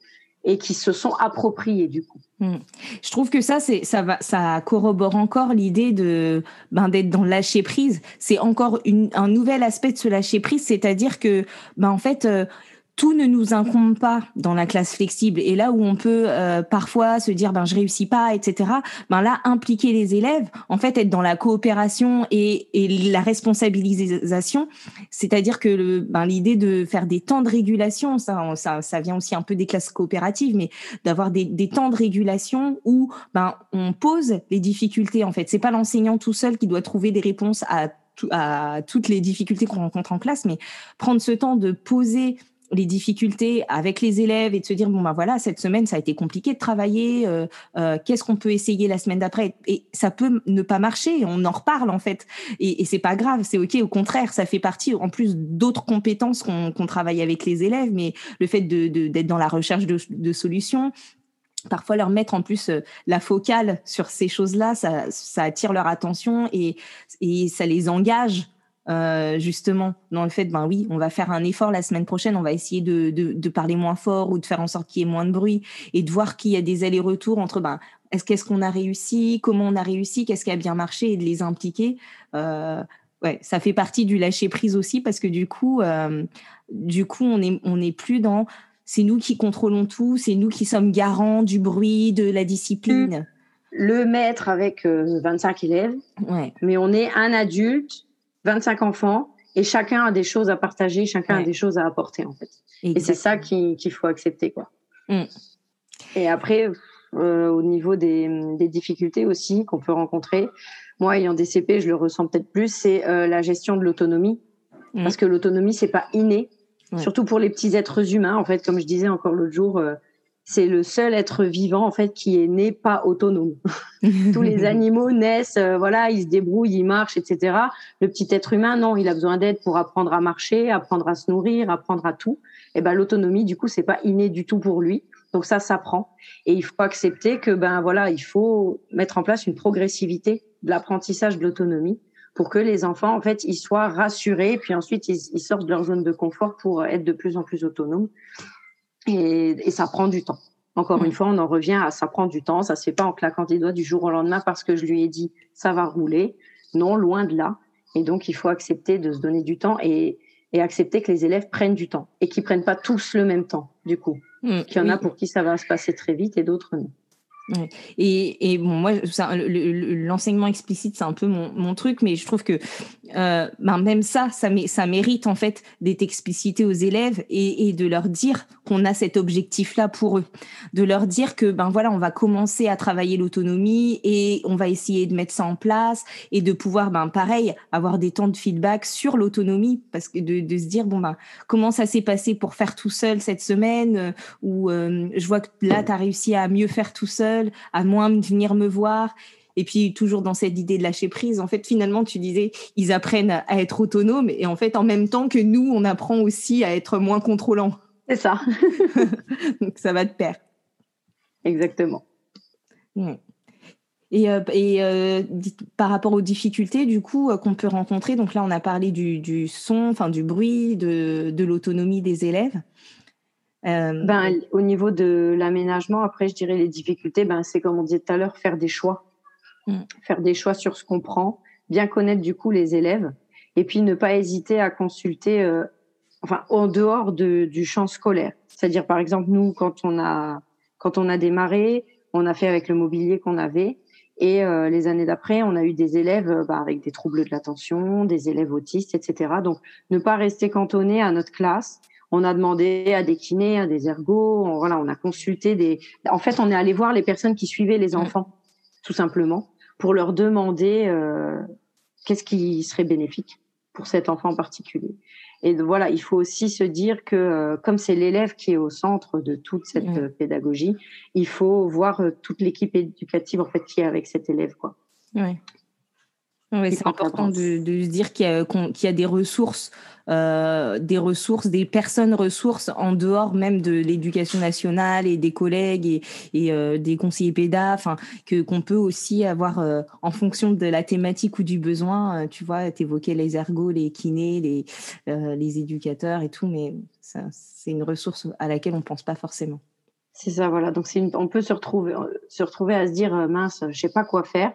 et qui se sont appropriés du coup. Hmm. Je trouve que ça, c'est ça va, ça corrobore encore l'idée de ben d'être dans le lâcher prise. C'est encore une, un nouvel aspect de ce lâcher prise, c'est-à-dire que ben en fait. Euh, tout ne nous incombe pas dans la classe flexible. Et là où on peut euh, parfois se dire ben je réussis pas, etc. Ben là impliquer les élèves, en fait être dans la coopération et, et la responsabilisation, c'est-à-dire que le, ben l'idée de faire des temps de régulation, ça, ça ça vient aussi un peu des classes coopératives, mais d'avoir des, des temps de régulation où ben on pose les difficultés. En fait, c'est pas l'enseignant tout seul qui doit trouver des réponses à à toutes les difficultés qu'on rencontre en classe, mais prendre ce temps de poser les difficultés avec les élèves et de se dire bon ben voilà cette semaine ça a été compliqué de travailler euh, euh, qu'est-ce qu'on peut essayer la semaine d'après? Et ça peut ne pas marcher on en reparle en fait. Et, c'est pas grave c'est ok au contraire ça fait partie en plus d'autres compétences qu'on travaille avec les élèves mais le fait de d'être dans la recherche de, de solutions parfois leur mettre en plus euh, la focale sur ces choses-là, ça, ça attire leur attention et, et ça les engage euh, justement dans le fait ben oui on va faire un effort la semaine prochaine. On va essayer de, de, de parler moins fort ou de faire en sorte qu'il y ait moins de bruit et de voir qu'il y a des allers-retours entre ben est-ce qu'est-ce qu'on a réussi comment on a réussi qu'est-ce qui a bien marché et de les impliquer. Euh, ouais ça fait partie du lâcher prise aussi parce que du coup euh, du coup on est on n'est plus dans c'est nous qui contrôlons tout c'est nous qui sommes garants du bruit de la discipline. Le maître avec 25 élèves. Ouais. mais on est un adulte 25 enfants et chacun a des choses à partager, chacun a des choses à apporter en fait. Et c'est ça qu'il faut accepter quoi. Mm. Et après, euh, au niveau des, des difficultés aussi qu'on peut rencontrer, moi ayant des CP, je le ressens peut-être plus, c'est euh, la gestion de l'autonomie, mm. parce que l'autonomie c'est pas inné, surtout pour les petits êtres humains en fait, comme je disais encore l'autre jour. Euh, c'est le seul être vivant en fait qui est né pas autonome. Tous les animaux naissent, euh, voilà, ils se débrouillent, ils marchent, etc. Le petit être humain, non, il a besoin d'aide pour apprendre à marcher, apprendre à se nourrir, apprendre à tout. Et eh ben l'autonomie, du coup, c'est pas inné du tout pour lui. Donc ça s'apprend. Et il faut accepter que ben voilà, il faut mettre en place une progressivité de l'apprentissage de l'autonomie pour que les enfants, en fait, ils soient rassurés, puis ensuite ils, ils sortent de leur zone de confort pour être de plus en plus autonomes. Et, et ça prend du temps. Encore une mm. fois, on en revient à ça prend du temps. Ça se fait pas en claquant des doigts du jour au lendemain parce que je lui ai dit ça va rouler. Non, loin de là. Et donc, il faut accepter de se donner du temps et, et accepter que les élèves prennent du temps et qu'ils prennent pas tous le même temps, du coup. Mm, Qu'il y en a pour qui ça va se passer très vite et d'autres non. Et, et, bon, moi, l'enseignement explicite, c'est un peu mon, mon, truc, mais je trouve que euh, ben même ça, ça, ça mérite en fait d'être explicité aux élèves et, et de leur dire qu'on a cet objectif-là pour eux, de leur dire que ben voilà, on va commencer à travailler l'autonomie et on va essayer de mettre ça en place et de pouvoir ben pareil avoir des temps de feedback sur l'autonomie. Parce que de, de, se dire bon ben comment ça s'est passé pour faire tout seul cette semaine euh, ou euh, je vois que là tu as réussi à mieux faire tout seul à moins de venir me voir. Et puis toujours dans cette idée de lâcher prise, en fait, finalement, tu disais, ils apprennent à être autonomes et en fait, en même temps que nous, on apprend aussi à être moins contrôlant. C'est ça. Donc ça va de pair. Exactement. Et, euh, et euh, par rapport aux difficultés, du coup, euh, qu'on peut rencontrer, donc là, on a parlé du, du son, enfin du bruit, de, de l'autonomie des élèves. Ben, au niveau de l'aménagement, après, je dirais les difficultés, ben, c'est comme on disait tout à l'heure, faire des choix. Mm. Faire des choix sur ce qu'on prend, bien connaître du coup les élèves, et puis ne pas hésiter à consulter, enfin, en dehors de, du champ scolaire. C'est-à-dire, par exemple, nous, quand on a, quand on a démarré, on a fait avec le mobilier qu'on avait. Et euh, les années d'après, on a eu des élèves euh, bah, avec des troubles de l'attention, des élèves autistes, etc. Donc, ne pas rester cantonné à notre classe. On a demandé à des kinés, à des ergots. On, voilà, on a consulté des. En fait, on est allé voir les personnes qui suivaient les enfants, tout simplement, pour leur demander euh, qu'est-ce qui serait bénéfique pour cet enfant en particulier. Et voilà, il faut aussi se dire que euh, comme c'est l'élève qui est au centre de toute cette euh, pédagogie, il faut voir toute l'équipe éducative en fait qui est avec cet élève quoi. Oui. Oui, c'est important de, de, se dire qu'il y, y, a des ressources, euh, des ressources, des personnes ressources en dehors même de l'éducation nationale et des collègues et, et euh, des conseillers enfin que qu'on peut aussi avoir euh, en fonction de la thématique ou du besoin. Tu vois, t'évoquais les ergots, les kinés, les les éducateurs et tout, mais c'est une ressource à laquelle on pense pas forcément. C'est ça, voilà. Donc on peut se retrouver se retrouver à se dire mince, je sais pas quoi faire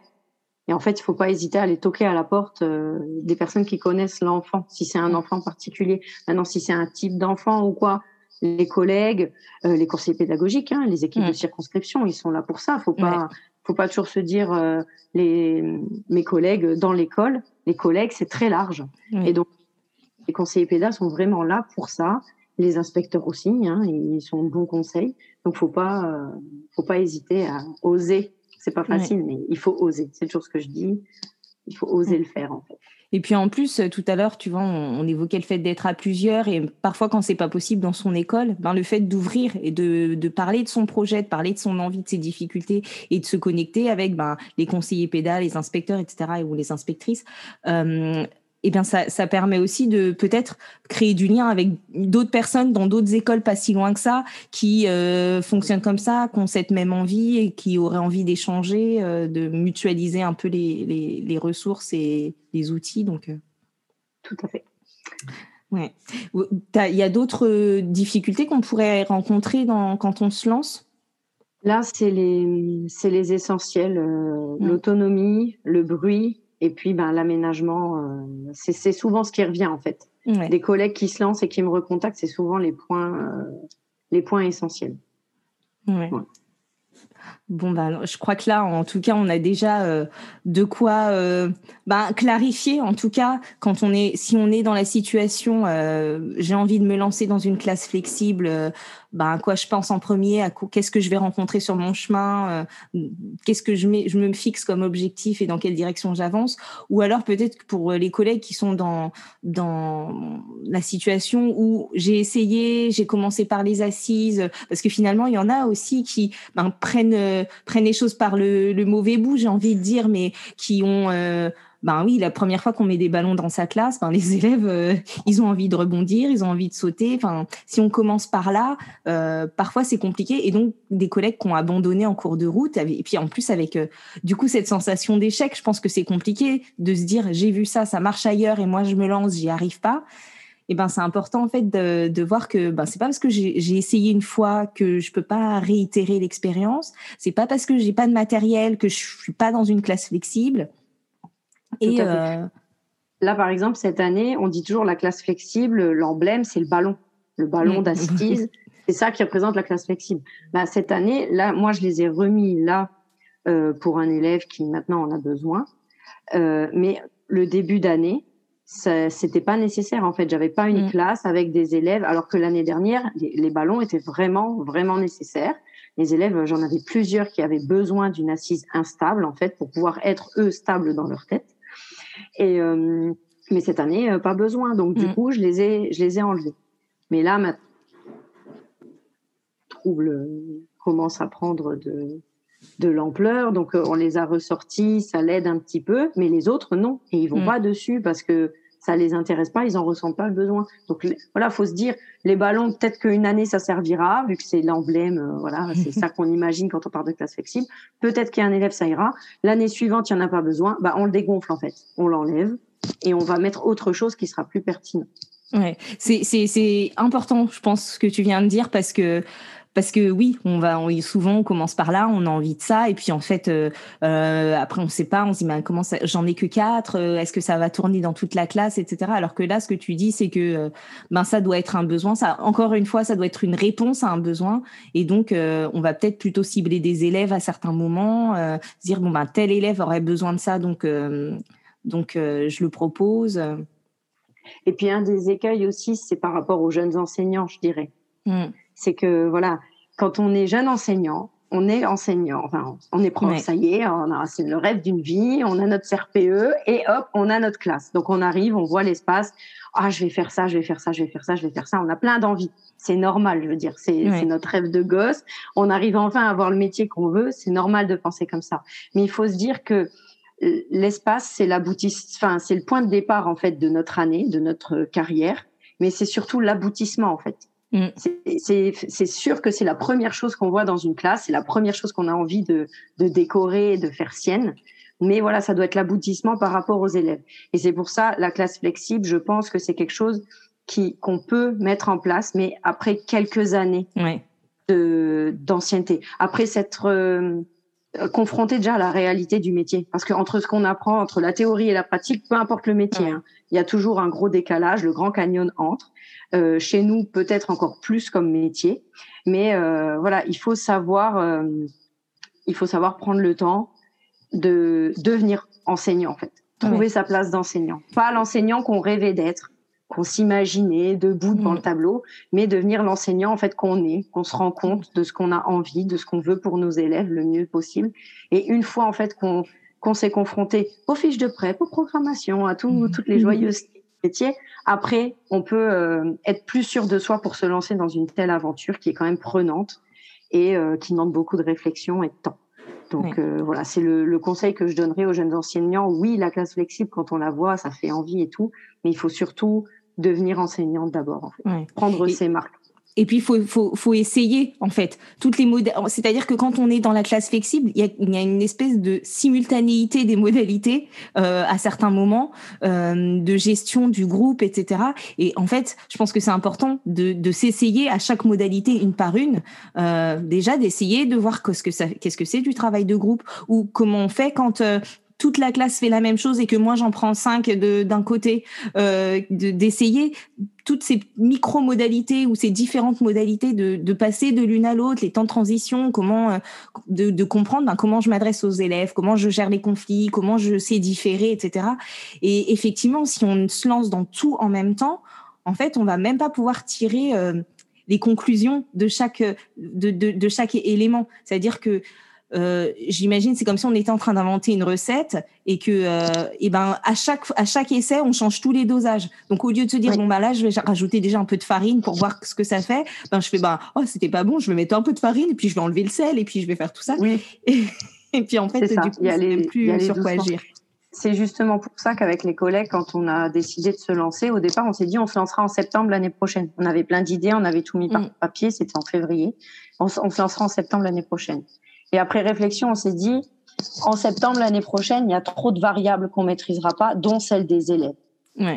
et en fait, il faut pas hésiter à aller toquer à la porte euh, des personnes qui connaissent l'enfant, si c'est un mm. enfant particulier. Maintenant, si c'est un type d'enfant ou quoi, les collègues, euh, les conseillers pédagogiques, hein, les équipes de mm. circonscription, ils sont là pour ça. Faut pas, faut pas toujours se dire euh, les mes collègues dans l'école. Les collègues, c'est très large. Et donc, les conseillers pédagogiques sont vraiment là pour ça. Les inspecteurs aussi, hein, ils sont bons conseils. Donc, faut pas, faut pas hésiter à oser c'est pas facile, mais il faut oser. C'est toujours ce que je dis. Il faut oser le faire, en fait. Et puis en plus, tout à l'heure, tu vois, on, évoquait le fait d'être à plusieurs et parfois quand c'est pas possible dans son école, ben le fait d'ouvrir et de, de, parler de son projet, de parler de son envie, de ses difficultés et de se connecter avec ben, les conseillers pédales, les inspecteurs, etc. ou les inspectrices. Euh, eh bien, ça, ça, permet aussi de peut-être créer du lien avec d'autres personnes dans d'autres écoles pas si loin que ça, qui euh, fonctionnent comme ça, qui ont cette même envie et qui auraient envie d'échanger, euh, de mutualiser un peu les, les, les, ressources et les outils. Donc, euh. Tout à fait. Ouais. Il y a d'autres difficultés qu'on pourrait rencontrer dans, quand on se lance? Là, c'est les, les essentiels, mmh. l'autonomie, le bruit, et puis, ben, l'aménagement, euh, c'est souvent ce qui revient en fait. Des collègues qui se lancent et qui me recontactent, c'est souvent les points, euh, les points essentiels. Ouais. Bon, ben, je crois que là, en tout cas, on a déjà euh, de quoi euh, ben, clarifier. En tout cas, quand on est, si on est dans la situation, euh, j'ai envie de me lancer dans une classe flexible, ben, à quoi je pense en premier, à qu'est-ce que je vais rencontrer sur mon chemin, qu'est-ce que je, mets, je me fixe comme objectif et dans quelle direction j'avance. Ou alors peut-être pour les collègues qui sont dans, dans la situation où j'ai essayé, j'ai commencé par les assises, parce que finalement, il y en a aussi qui ben, prennent euh, prennent les choses par le, mauvais bout, j'ai envie de dire, mais qui ont euh, ben oui, la première fois qu'on met des ballons dans sa classe, ben les élèves, euh, ils ont envie de rebondir, ils ont envie de sauter. Enfin, si on commence par là, parfois c'est compliqué. Et donc des collègues qui ont abandonné en cours de route, et puis en plus avec du coup cette sensation d'échec, je pense que c'est compliqué de se dire j'ai vu ça, ça marche ailleurs et moi je me lance, j'y arrive pas et ben c'est important en fait de, de voir que ben c'est pas parce que j'ai essayé une fois que je peux pas réitérer l'expérience. C'est pas parce que j'ai pas de matériel que je suis pas dans une classe flexible. Et euh... là par exemple cette année, on dit toujours la classe flexible, l'emblème c'est le ballon, le ballon mmh. d'assise. c'est ça qui représente la classe flexible. Ben, cette année, là, moi je les ai remis là euh, pour un élève qui maintenant en a besoin. Euh, mais le début d'année, c'était pas nécessaire en fait. J'avais pas une mm. classe avec des élèves, alors que l'année dernière, les, ballons étaient vraiment, vraiment nécessaires. Les élèves, j'en avais plusieurs qui avaient besoin d'une assise instable en fait pour pouvoir être eux stables dans leur tête. Et euh, mais cette année, euh, pas besoin. Donc du mm. coup, je les ai, je les ai enlevés. Mais là, maintenant, trouble commence à prendre de de l'ampleur, donc on les a ressortis, ça l'aide un petit peu, mais les autres non, et ils vont mm. pas dessus parce que ça les intéresse pas, ils en ressentent pas le besoin. Donc voilà, faut se dire les ballons, peut-être qu'une année ça servira vu que c'est l'emblème, euh, voilà, c'est ça qu'on imagine quand on parle de classe flexible. Peut-être qu'il y a un élève ça ira. L'année suivante, il y en a pas besoin, bah on le dégonfle en fait, on l'enlève et on va mettre autre chose qui sera plus pertinent. Ouais, c'est c'est important, je pense, ce que tu viens de dire parce que parce que oui, on va on, souvent on commence par là, on a envie de ça, et puis en fait euh, euh, après on sait pas, on se dit mais comment ça, j'en ai que quatre, euh, est-ce que ça va tourner dans toute la classe, etc. Alors que là, ce que tu dis, c'est que ben ça doit être un besoin, ça encore une fois, ça doit être une réponse à un besoin, et donc on va peut-être plutôt cibler des élèves à certains moments, dire bon ben tel élève aurait besoin de ça, donc donc je le propose. Et puis un des écueils aussi, c'est par rapport aux jeunes enseignants, je dirais. Mmh c'est que voilà, quand on est jeune enseignant, on est enseignant, enfin, on est prof, ça y est, on a, c'est le rêve d'une vie, on a notre CRPE et hop, on a notre classe. Donc on arrive, on voit l'espace, ah, je vais faire ça, je vais faire ça, je vais faire ça, je vais faire ça. On a plein d'envies. C'est normal, je veux dire, c'est, notre rêve de gosse. On arrive enfin à avoir le métier qu'on veut, c'est normal de penser comme ça. Mais il faut se dire que euh, l'espace, c'est l'aboutissement, enfin, c'est le point de départ en fait de notre année, de notre carrière, mais c'est surtout l'aboutissement en fait. Mm. C'est sûr que c'est la première chose qu'on voit dans une classe, c'est la première chose qu'on a envie de, de décorer, de faire sienne. Mais voilà, ça doit être l'aboutissement par rapport aux élèves. Et c'est pour ça, la classe flexible, je pense que c'est quelque chose qui qu'on peut mettre en place, mais après quelques années de d'ancienneté. Après s'être euh, confronté déjà à la réalité du métier. Parce que entre ce qu'on apprend, entre la théorie et la pratique, peu importe le métier, hein, il y a toujours un gros décalage, le grand canyon entre. Euh, chez nous, peut-être encore plus comme métier. Mais euh, voilà, il faut savoir, euh, il faut savoir prendre le temps de devenir enseignant en fait, trouver sa place d'enseignant. Pas l'enseignant qu'on rêvait d'être, qu'on s'imaginait debout devant le mm. tableau, mais devenir l'enseignant en fait qu'on est, qu'on se rend compte de ce qu'on a envie, de ce qu'on veut pour nos élèves le mieux possible. Et une fois en fait qu'on qu'on s'est confronté aux fiches de prêt, aux programmations, à tout, mm. toutes les joyeuses métier. Après, on peut euh, être plus sûr de soi pour se lancer dans une telle aventure qui est quand même prenante et euh, qui demande beaucoup de réflexion et de temps. Donc euh, voilà, c'est le, conseil que je donnerais aux jeunes enseignants. Oui, la classe flexible, quand on la voit, ça fait envie et tout, mais il faut surtout devenir enseignante d'abord, prendre ses marques. Et puis, il faut, faut, faut, essayer, en fait, toutes les modalités. C'est-à-dire que quand on est dans la classe flexible, il y a, il y a une espèce de simultanéité des modalités euh, à certains moments, euh, de gestion du groupe, etc. Et en fait, je pense que c'est important de, de s'essayer à chaque modalité une par une. Euh, déjà, d'essayer de voir qu'est-ce que ça, qu'est-ce que c'est du travail de groupe ou comment on fait quand euh, toute la classe fait la même chose et que moi j'en prends cinq d'un côté, euh, d'essayer toutes ces micro-modalités ou ces différentes modalités de, de passer de l'une à l'autre, les temps de transition, comment euh, de, de comprendre ben, comment je m'adresse aux élèves, comment je gère les conflits, comment je sais différer, etc. Et effectivement, si on se lance dans tout en même temps, en fait, on va même pas pouvoir tirer euh, les conclusions de chaque de, de, de chaque élément. C'est-à-dire que euh, j'imagine c'est comme si on était en train d'inventer une recette et que euh, et ben à chaque à chaque essai on change tous les dosages donc au lieu de se dire bon bah là je vais rajouter déjà un peu de farine pour voir ce que ça fait ben je fais ben oh c'était pas bon je vais mettre un peu de farine et puis je vais enlever le sel et puis je vais faire tout ça oui. et, puis en fait du coup il y a les, plus sur quoi agir c'est justement pour ça qu'avec les collègues, quand on a décidé de se lancer, au départ, on s'est dit on se lancera en septembre l'année prochaine. On avait plein d'idées, on avait tout mis par mm. papier, c'était en février. On, on se lancera en septembre l'année prochaine. Et après réflexion, on s'est dit, en septembre l'année prochaine, il y a trop de variables qu'on maîtrisera pas, dont celle des élèves.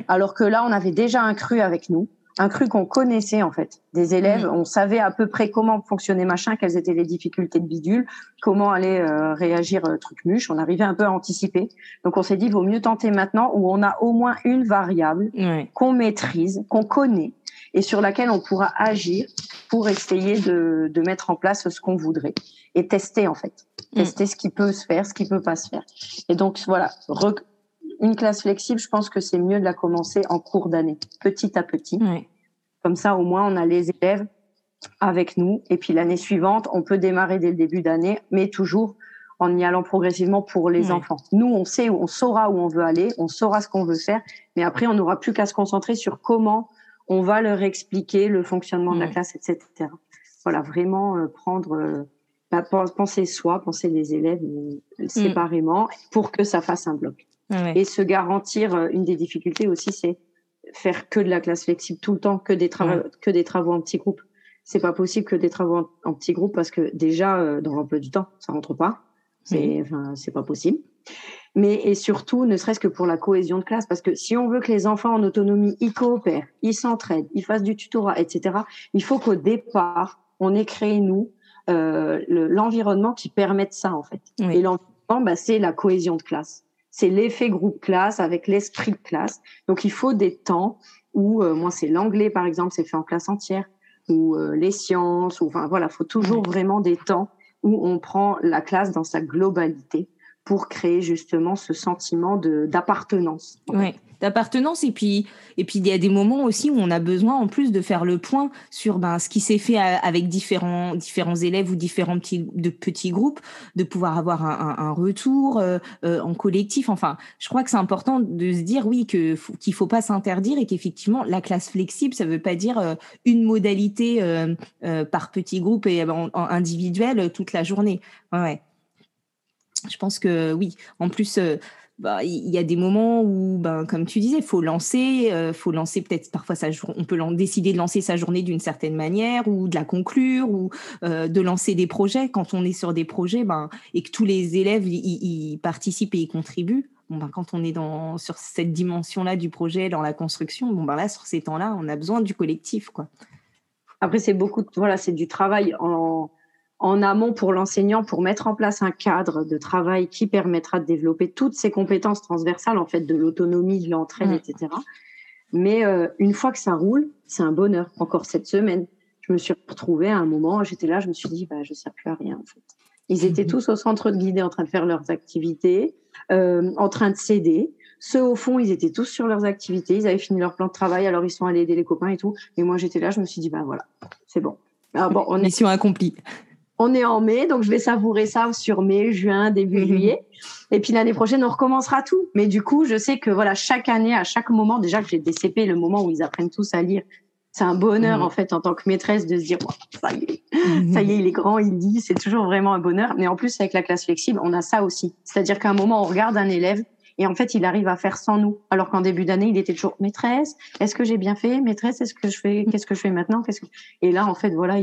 Alors que là, on avait déjà un cru avec nous, un cru qu'on connaissait en fait, des élèves. On savait à peu près comment fonctionnait machin, quelles étaient les difficultés de bidule, comment allait euh, réagir euh, truc muche. On arrivait un peu à anticiper. Donc on s'est dit, il vaut mieux tenter maintenant où on a au moins une variable qu'on maîtrise, qu'on connaît et sur laquelle on pourra agir pour essayer de, de mettre en place ce qu'on voudrait et tester en fait, mm. tester ce qui peut se faire, ce qui peut pas se faire. Et donc voilà, une classe flexible, je pense que c'est mieux de la commencer en cours d'année, petit à petit. Comme ça, au moins, on a les élèves avec nous. Et puis l'année suivante, on peut démarrer dès le début d'année, mais toujours en y allant progressivement pour les enfants. Nous, on sait, on saura où on veut aller, on saura ce qu'on veut faire, mais après, on n'aura plus qu'à se concentrer sur comment on va leur expliquer le fonctionnement de la classe, etc. Voilà, vraiment euh, prendre euh, bah, penser soi, penser les élèves euh, mm. séparément pour que ça fasse un bloc. Et se garantir, une des difficultés aussi, c'est faire que de la classe flexible tout le temps, que des travaux, que des travaux en petits groupes. C'est pas possible que des travaux en, petits groupes parce que déjà, dans l'emploi du temps, ça rentre pas. C'est, enfin, c'est pas possible. Mais, et surtout, ne serait-ce que pour la cohésion de classe, parce que si on veut que les enfants en autonomie, ils coopèrent, ils s'entraident, ils fassent du tutorat, etc., il faut qu'au départ, on ait créé, nous, euh, l'environnement qui permette ça, en fait. Et l'environnement, bah, c'est la cohésion de classe. C'est l'effet groupe classe avec l'esprit de classe. Donc, il faut des temps où, euh, moi, c'est l'anglais, par exemple, c'est fait en classe entière, ou euh, les sciences, ou enfin, voilà, faut toujours vraiment des temps où on prend la classe dans sa globalité pour créer justement ce sentiment d'appartenance. Oui, d'appartenance et puis et puis il y a des moments aussi où on a besoin en plus de faire le point sur ben ce qui s'est fait avec différents différents élèves ou différents petits de petits groupes, de pouvoir avoir un, retour euh, euh, en collectif. Enfin, je crois que c'est important de se dire oui que qu'il faut pas s'interdire et qu'effectivement la classe flexible ça veut pas dire euh, une modalité par petit groupe et individuel toute la journée. Ouais. Je pense que oui. En plus, euh, bah, il y a des moments où, ben, comme tu disais, faut lancer, euh, faut lancer peut-être parfois on peut décider de lancer sa journée d'une certaine manière ou de la conclure ou euh, de lancer des projets. Quand on est sur des projets, ben, et que tous les élèves y, participent et y contribuent. Ben, quand on est sur cette dimension-là du projet, dans la construction, là, sur ces temps-là, on a besoin du collectif, quoi. Après, c'est beaucoup, voilà, c'est du travail en en amont pour l'enseignant pour mettre en place un cadre de travail qui permettra de développer toutes ces compétences transversales en fait de l'autonomie, de l'entraide, mm. etc. Mais euh, une fois que ça roule, c'est un bonheur. Encore cette semaine, je me suis retrouvée à un moment, j'étais là, je me suis dit, bah, je ne sers plus à rien en fait. Ils étaient mm-hmm. tous au centre de guidée en train de faire leurs activités, euh, en train de s'aider. Ceux au fond, ils étaient tous sur leurs activités, ils avaient fini leur plan de travail, alors ils sont allés aider les copains et tout. Et moi, j'étais là, je me suis dit, bah voilà, c'est bon. Bon, on Mission accomplie on est en mai, donc je vais savourer ça sur mai, juin, début mhm. juillet. Et puis l'année prochaine, on recommencera tout. Mais du coup, je sais que voilà, chaque année, à chaque moment, déjà que j'ai des CP, le moment où ils apprennent tous à lire, c'est un bonheur mhm. en fait en tant que maîtresse de se dire ça y est, mhm. ça y est, il est grand, il dit, c'est toujours vraiment un bonheur. Mais en plus avec la classe flexible, on a ça aussi. C'est-à-dire qu'à un moment, on regarde un élève et en fait, il arrive à faire sans nous. Alors qu'en début d'année, il était toujours maîtresse. Est-ce que j'ai bien fait? Maîtresse, est-ce que je fais Qu'est-ce que je fais maintenant? Qu'est-ce que Et là, en fait, voilà,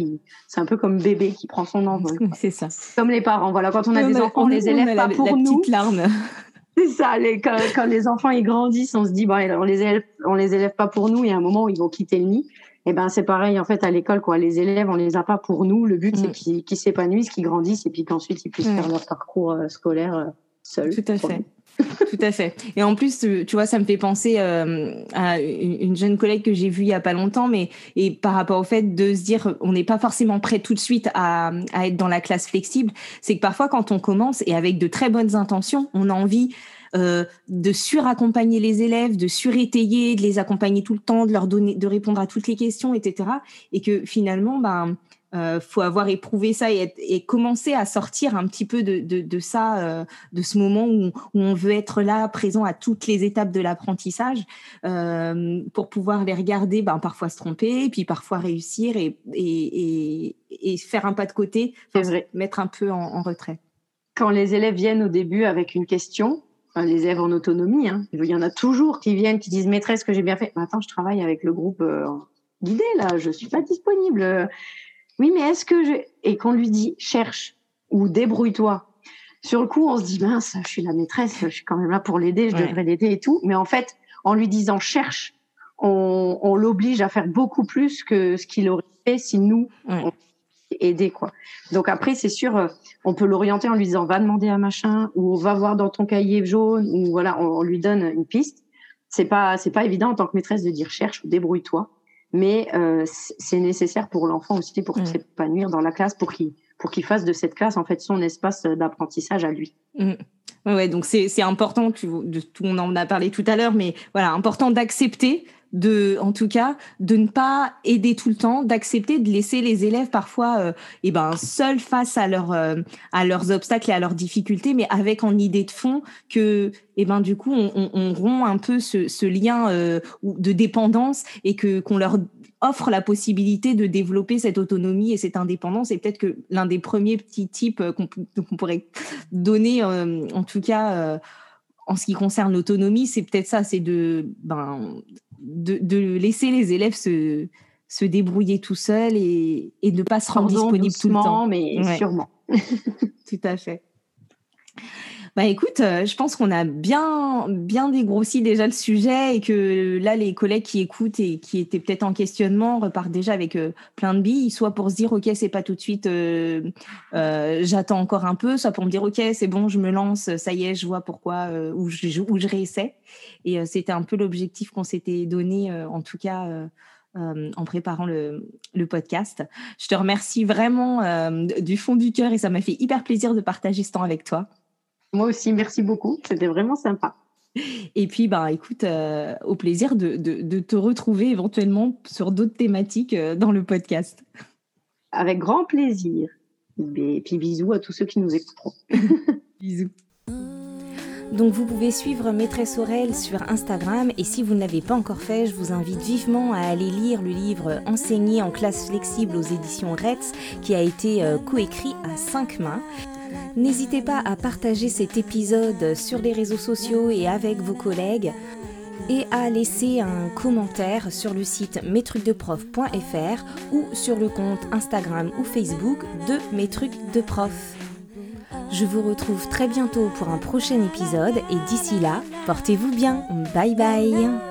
c'est un peu comme bébé qui prend son envol. C'est ça. Comme les parents. Voilà, quand on a des enfants, on, les élève pas pour la nous. Petite larme. C'est ça. Les, quand, les enfants ils grandissent, on se dit bon, on les élève, on les élève pas pour nous. Il y a un moment où ils vont quitter le nid. Et eh ben c'est pareil en fait à l'école quoi. Les élèves on les a pas pour nous. Le but c'est mm. qu'ils s'épanouissent, qu'ils grandissent et puis qu'ensuite ils puissent mm. faire leur parcours euh, scolaire euh, seuls. Tout à fait. Tout à fait. Et en plus, tu vois, ça me fait penser euh, à une jeune collègue que j'ai vue il y a pas longtemps, mais et par rapport au fait de se dire, on n'est pas forcément prêt tout de suite à, à être dans la classe flexible, c'est que parfois quand on commence et avec de très bonnes intentions, on a envie euh, de suraccompagner les élèves, de surétayer, de les accompagner tout le temps, de leur donner, de répondre à toutes les questions, etc. Et que finalement, ben euh, faut avoir éprouvé ça et, et, commencer à sortir un petit peu de, de, de ça, euh, de ce moment où, où, on veut être là, présent à toutes les étapes de l'apprentissage, euh, pour pouvoir les regarder, ben, parfois se tromper, puis parfois réussir et, et, et faire un pas de côté, mettre un peu en, en, retrait. Quand les élèves viennent au début avec une question, les élèves en autonomie, hein, il y en a toujours qui viennent, qui disent maîtresse que j'ai bien fait. Attends, je travaille avec le groupe euh, guidé là, je suis pas disponible oui, mais est-ce que je... Et qu'on lui dit, cherche ou débrouille-toi. Sur le coup, on se dit, mince, je suis la maîtresse, je suis quand même là pour l'aider, je devrais l'aider et tout. Mais en fait, en lui disant, cherche, on, on l'oblige à faire beaucoup plus que ce qu'il aurait fait si nous, on aidé quoi. Donc après c'est sûr euh, on peut l'orienter en lui disant va demander un machin ou va voir dans ton cahier jaune ou voilà on, on lui donne une piste. C'est pas c'est pas évident en tant que maîtresse de dire cherche ou débrouille-toi mais euh, c'est nécessaire pour l'enfant aussi pour mmh. s'épanouir dans la classe, pour qu'il pour qu'il fasse de cette classe en fait son espace d'apprentissage à lui. Mmh. Ouais, donc c'est important, tu, de, on en a parlé tout à l'heure, mais voilà, important d'accepter de, en tout cas, de ne pas aider tout le temps, d'accepter de laisser les élèves parfois, euh, eh ben, seuls face à leurs, euh, à leurs obstacles et à leurs difficultés, mais avec en idée de fond que, eh ben, du coup, on, rompt un peu ce, ce lien euh, de dépendance et que qu'on leur offre la possibilité de développer cette autonomie et cette indépendance. Et peut-être que l'un des premiers petits types qu'on, qu'on pourrait donner, en tout cas en ce qui concerne l'autonomie, c'est peut-être ça, c'est de, ben, de, laisser les élèves se, se débrouiller tout seuls et, et de ne pas se rendre disponible tout le temps. mais sûrement. tout à fait. Bah écoute, euh, je pense qu'on a bien bien dégrossi déjà le sujet et que là les collègues qui écoutent et qui étaient peut-être en questionnement repartent déjà avec euh, plein de billes, soit pour se dire ok c'est pas tout de suite, euh, j'attends encore un peu, soit pour me dire ok c'est bon je me lance, ça y est je vois pourquoi ou je réessaie. Et c'était un peu l'objectif qu'on s'était donné en tout cas. en préparant le, le, podcast. Je te remercie vraiment du fond du cœur et ça m'a fait hyper plaisir de partager ce temps avec toi. Moi aussi, merci beaucoup. C'était vraiment sympa. Et puis, bah, écoute, euh, au plaisir de, de, te retrouver éventuellement sur d'autres thématiques euh, dans le podcast. Avec grand plaisir. Et puis, bisous à tous ceux qui nous écouteront. bisous. Donc vous pouvez suivre Maîtresse Aurel sur Instagram et si vous ne l'avez pas encore fait, je vous invite vivement à aller lire le livre Enseigner en classe flexible aux éditions Retz qui a été euh, coécrit à cinq mains. N'hésitez pas à partager cet épisode sur les réseaux sociaux et avec vos collègues et à laisser un commentaire sur le site mestrucsdeprof.fr ou sur le compte Instagram ou Facebook de Mes trucs de prof. Je vous retrouve très bientôt pour un prochain épisode et d'ici là, portez-vous bien. Bye bye